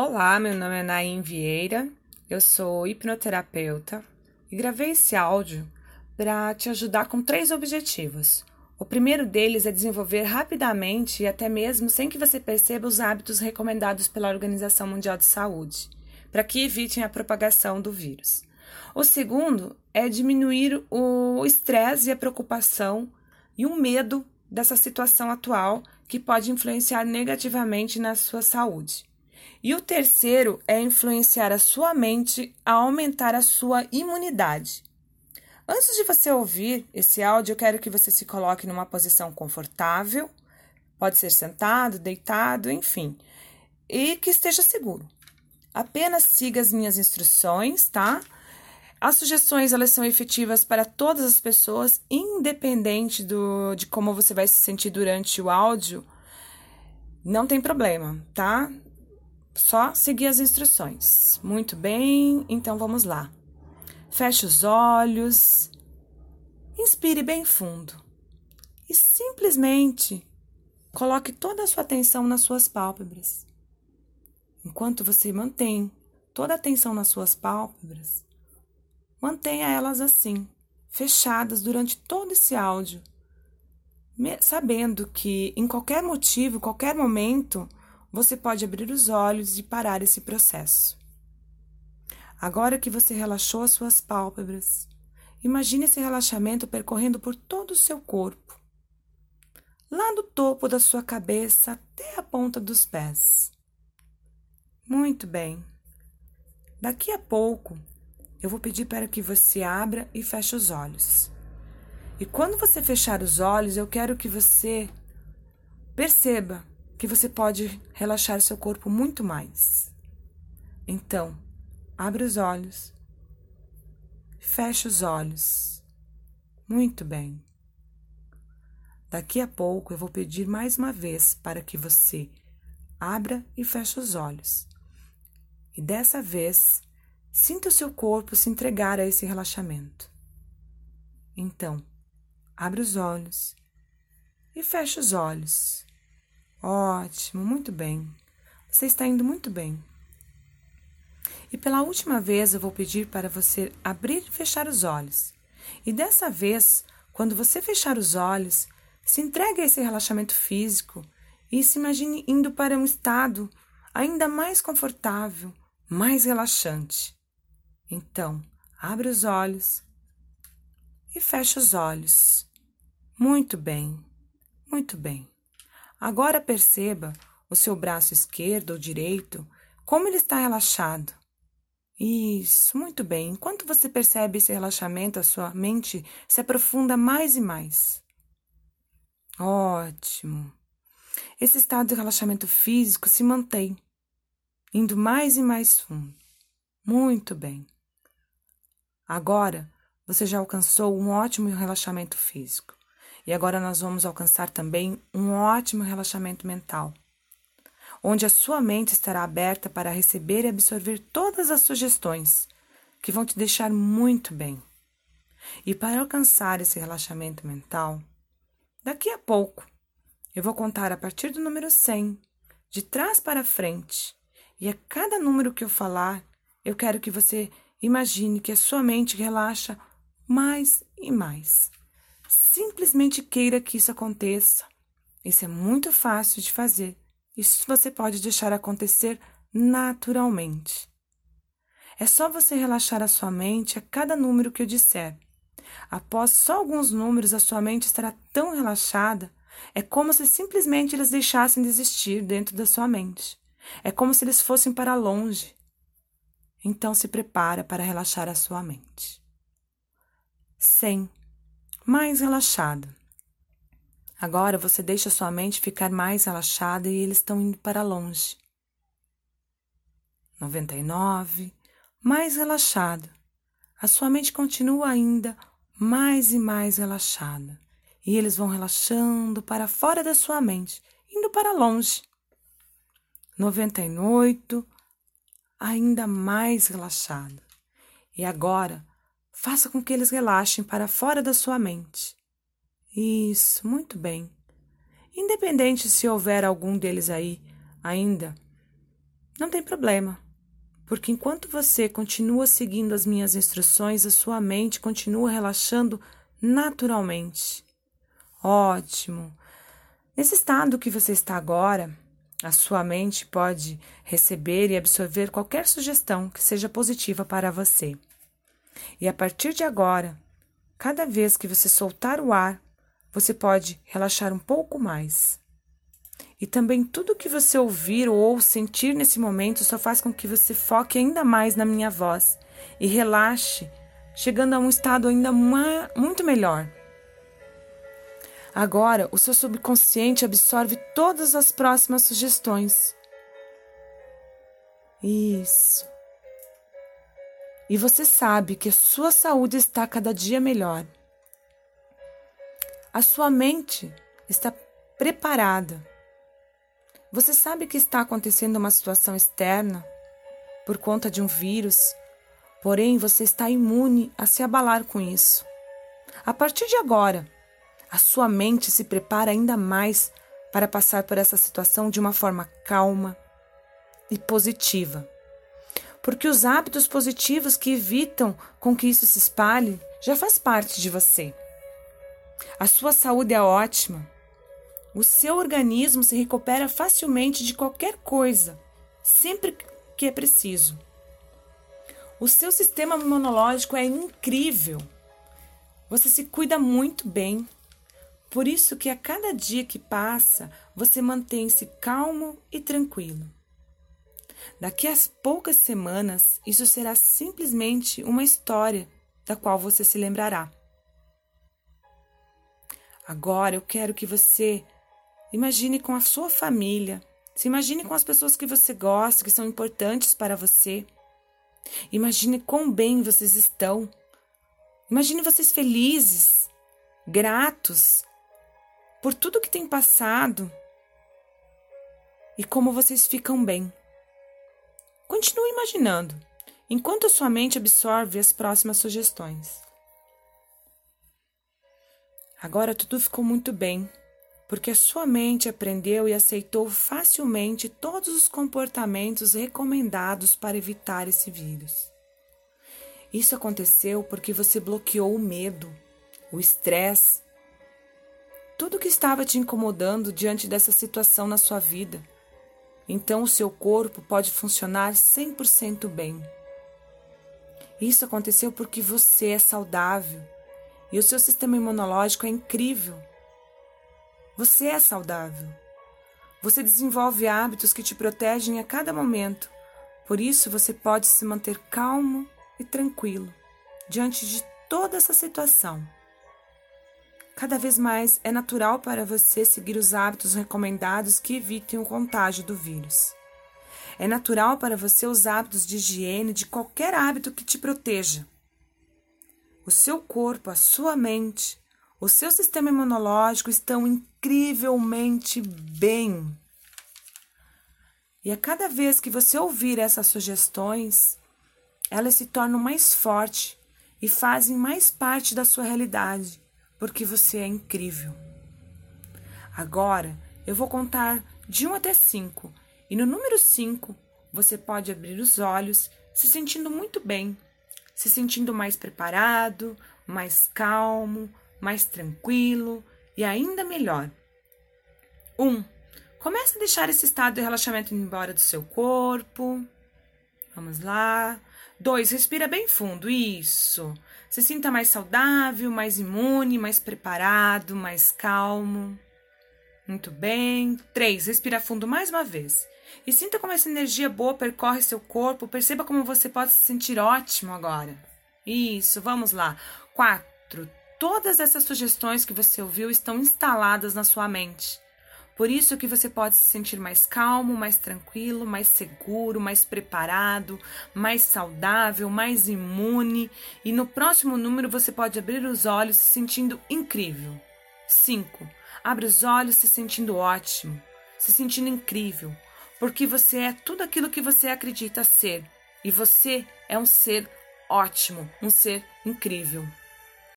Olá, meu nome é Naim Vieira, eu sou hipnoterapeuta e gravei esse áudio para te ajudar com três objetivos. O primeiro deles é desenvolver rapidamente e até mesmo sem que você perceba os hábitos recomendados pela Organização Mundial de Saúde, para que evitem a propagação do vírus. O segundo é diminuir o estresse e a preocupação e o medo dessa situação atual que pode influenciar negativamente na sua saúde. E o terceiro é influenciar a sua mente a aumentar a sua imunidade. Antes de você ouvir esse áudio, eu quero que você se coloque numa posição confortável, pode ser sentado, deitado, enfim, e que esteja seguro. Apenas siga as minhas instruções, tá? As sugestões elas são efetivas para todas as pessoas, independente do, de como você vai se sentir durante o áudio. Não tem problema, tá? Só seguir as instruções. Muito bem, então vamos lá. Feche os olhos, inspire bem fundo e simplesmente coloque toda a sua atenção nas suas pálpebras. Enquanto você mantém toda a atenção nas suas pálpebras, mantenha elas assim, fechadas durante todo esse áudio, sabendo que em qualquer motivo, qualquer momento, você pode abrir os olhos e parar esse processo. Agora que você relaxou as suas pálpebras, imagine esse relaxamento percorrendo por todo o seu corpo, lá do topo da sua cabeça até a ponta dos pés. Muito bem. Daqui a pouco, eu vou pedir para que você abra e feche os olhos. E quando você fechar os olhos, eu quero que você perceba que você pode relaxar seu corpo muito mais. Então, abre os olhos, feche os olhos. Muito bem. Daqui a pouco eu vou pedir mais uma vez para que você abra e feche os olhos. E dessa vez, sinta o seu corpo se entregar a esse relaxamento. Então, abre os olhos e feche os olhos. Ótimo, muito bem. Você está indo muito bem. E pela última vez eu vou pedir para você abrir e fechar os olhos. E dessa vez, quando você fechar os olhos, se entregue a esse relaxamento físico e se imagine indo para um estado ainda mais confortável, mais relaxante. Então, abre os olhos e feche os olhos. Muito bem, muito bem. Agora perceba o seu braço esquerdo ou direito, como ele está relaxado. Isso, muito bem. Enquanto você percebe esse relaxamento, a sua mente se aprofunda mais e mais. Ótimo. Esse estado de relaxamento físico se mantém, indo mais e mais fundo. Muito bem. Agora você já alcançou um ótimo relaxamento físico. E agora nós vamos alcançar também um ótimo relaxamento mental, onde a sua mente estará aberta para receber e absorver todas as sugestões que vão te deixar muito bem. E para alcançar esse relaxamento mental, daqui a pouco eu vou contar a partir do número 100, de trás para frente, e a cada número que eu falar, eu quero que você imagine que a sua mente relaxa mais e mais. Simplesmente queira que isso aconteça. Isso é muito fácil de fazer. Isso você pode deixar acontecer naturalmente. É só você relaxar a sua mente a cada número que eu disser. Após só alguns números, a sua mente estará tão relaxada, é como se simplesmente eles deixassem de existir dentro da sua mente. É como se eles fossem para longe. Então se prepara para relaxar a sua mente. 100 mais relaxada. Agora você deixa sua mente ficar mais relaxada e eles estão indo para longe. 99, mais relaxado. A sua mente continua ainda mais e mais relaxada. E eles vão relaxando para fora da sua mente, indo para longe. 98, ainda mais relaxado. E agora Faça com que eles relaxem para fora da sua mente. Isso, muito bem. Independente se houver algum deles aí ainda Não tem problema, porque enquanto você continua seguindo as minhas instruções, a sua mente continua relaxando naturalmente. Ótimo! Nesse estado que você está agora, a sua mente pode receber e absorver qualquer sugestão que seja positiva para você. E a partir de agora, cada vez que você soltar o ar, você pode relaxar um pouco mais. E também tudo que você ouvir ou sentir nesse momento só faz com que você foque ainda mais na minha voz e relaxe, chegando a um estado ainda muito melhor. Agora, o seu subconsciente absorve todas as próximas sugestões. Isso. E você sabe que sua saúde está cada dia melhor. A sua mente está preparada. Você sabe que está acontecendo uma situação externa por conta de um vírus, porém você está imune a se abalar com isso. A partir de agora, a sua mente se prepara ainda mais para passar por essa situação de uma forma calma e positiva. Porque os hábitos positivos que evitam com que isso se espalhe já faz parte de você. A sua saúde é ótima. O seu organismo se recupera facilmente de qualquer coisa, sempre que é preciso. O seu sistema imunológico é incrível. Você se cuida muito bem por isso que a cada dia que passa, você mantém-se calmo e tranquilo. Daqui a poucas semanas, isso será simplesmente uma história da qual você se lembrará. Agora eu quero que você imagine com a sua família, se imagine com as pessoas que você gosta, que são importantes para você. Imagine quão bem vocês estão. Imagine vocês felizes, gratos por tudo que tem passado e como vocês ficam bem. Continue imaginando, enquanto a sua mente absorve as próximas sugestões. Agora tudo ficou muito bem, porque a sua mente aprendeu e aceitou facilmente todos os comportamentos recomendados para evitar esse vírus. Isso aconteceu porque você bloqueou o medo, o estresse tudo que estava te incomodando diante dessa situação na sua vida. Então o seu corpo pode funcionar 100% bem. Isso aconteceu porque você é saudável e o seu sistema imunológico é incrível. Você é saudável. Você desenvolve hábitos que te protegem a cada momento. Por isso você pode se manter calmo e tranquilo diante de toda essa situação. Cada vez mais é natural para você seguir os hábitos recomendados que evitem o contágio do vírus. É natural para você os hábitos de higiene de qualquer hábito que te proteja. O seu corpo, a sua mente, o seu sistema imunológico estão incrivelmente bem. E a cada vez que você ouvir essas sugestões, elas se tornam mais fortes e fazem mais parte da sua realidade porque você é incrível. Agora eu vou contar de 1 até 5 e no número 5 você pode abrir os olhos, se sentindo muito bem, se sentindo mais preparado, mais calmo, mais tranquilo e ainda melhor. 1. Um, comece a deixar esse estado de relaxamento embora do seu corpo. Vamos lá. 2. Respira bem fundo. Isso. Se sinta mais saudável, mais imune, mais preparado, mais calmo. Muito bem. 3. Respira fundo mais uma vez. E sinta como essa energia boa percorre seu corpo. Perceba como você pode se sentir ótimo agora. Isso, vamos lá. 4. Todas essas sugestões que você ouviu estão instaladas na sua mente. Por isso que você pode se sentir mais calmo, mais tranquilo, mais seguro, mais preparado, mais saudável, mais imune. E no próximo número você pode abrir os olhos se sentindo incrível. 5. Abre os olhos se sentindo ótimo, se sentindo incrível, porque você é tudo aquilo que você acredita ser. E você é um ser ótimo, um ser incrível.